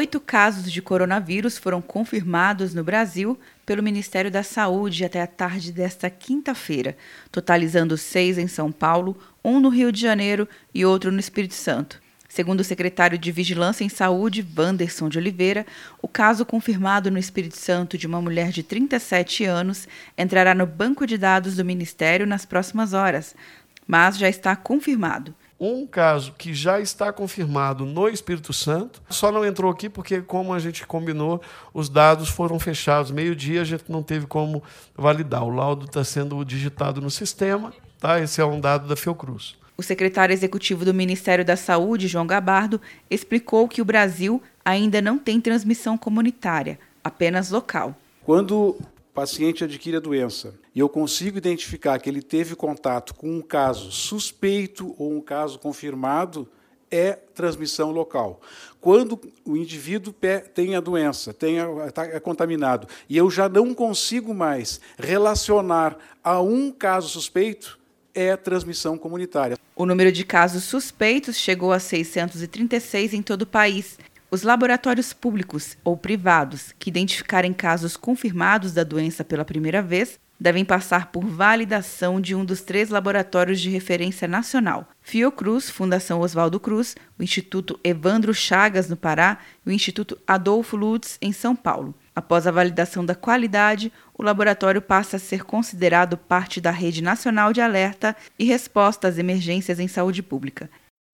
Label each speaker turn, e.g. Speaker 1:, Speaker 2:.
Speaker 1: Oito casos de coronavírus foram confirmados no Brasil pelo Ministério da Saúde até a tarde desta quinta-feira, totalizando seis em São Paulo, um no Rio de Janeiro e outro no Espírito Santo. Segundo o secretário de Vigilância em Saúde, Wanderson de Oliveira, o caso confirmado no Espírito Santo de uma mulher de 37 anos entrará no banco de dados do Ministério nas próximas horas, mas já está confirmado
Speaker 2: um caso que já está confirmado no Espírito Santo, só não entrou aqui porque, como a gente combinou, os dados foram fechados meio-dia, a gente não teve como validar. O laudo está sendo digitado no sistema, tá? esse é um dado da Fiocruz.
Speaker 1: O secretário executivo do Ministério da Saúde, João Gabardo, explicou que o Brasil ainda não tem transmissão comunitária, apenas local.
Speaker 3: Quando paciente adquire a doença e eu consigo identificar que ele teve contato com um caso suspeito ou um caso confirmado, é transmissão local. Quando o indivíduo tem a doença, tem tá, é contaminado, e eu já não consigo mais relacionar a um caso suspeito, é transmissão comunitária.
Speaker 1: O número de casos suspeitos chegou a 636 em todo o país, os laboratórios públicos ou privados que identificarem casos confirmados da doença pela primeira vez devem passar por validação de um dos três laboratórios de referência nacional: Fiocruz, Fundação Oswaldo Cruz, o Instituto Evandro Chagas, no Pará, e o Instituto Adolfo Lutz, em São Paulo. Após a validação da qualidade, o laboratório passa a ser considerado parte da Rede Nacional de Alerta e Resposta às Emergências em Saúde Pública.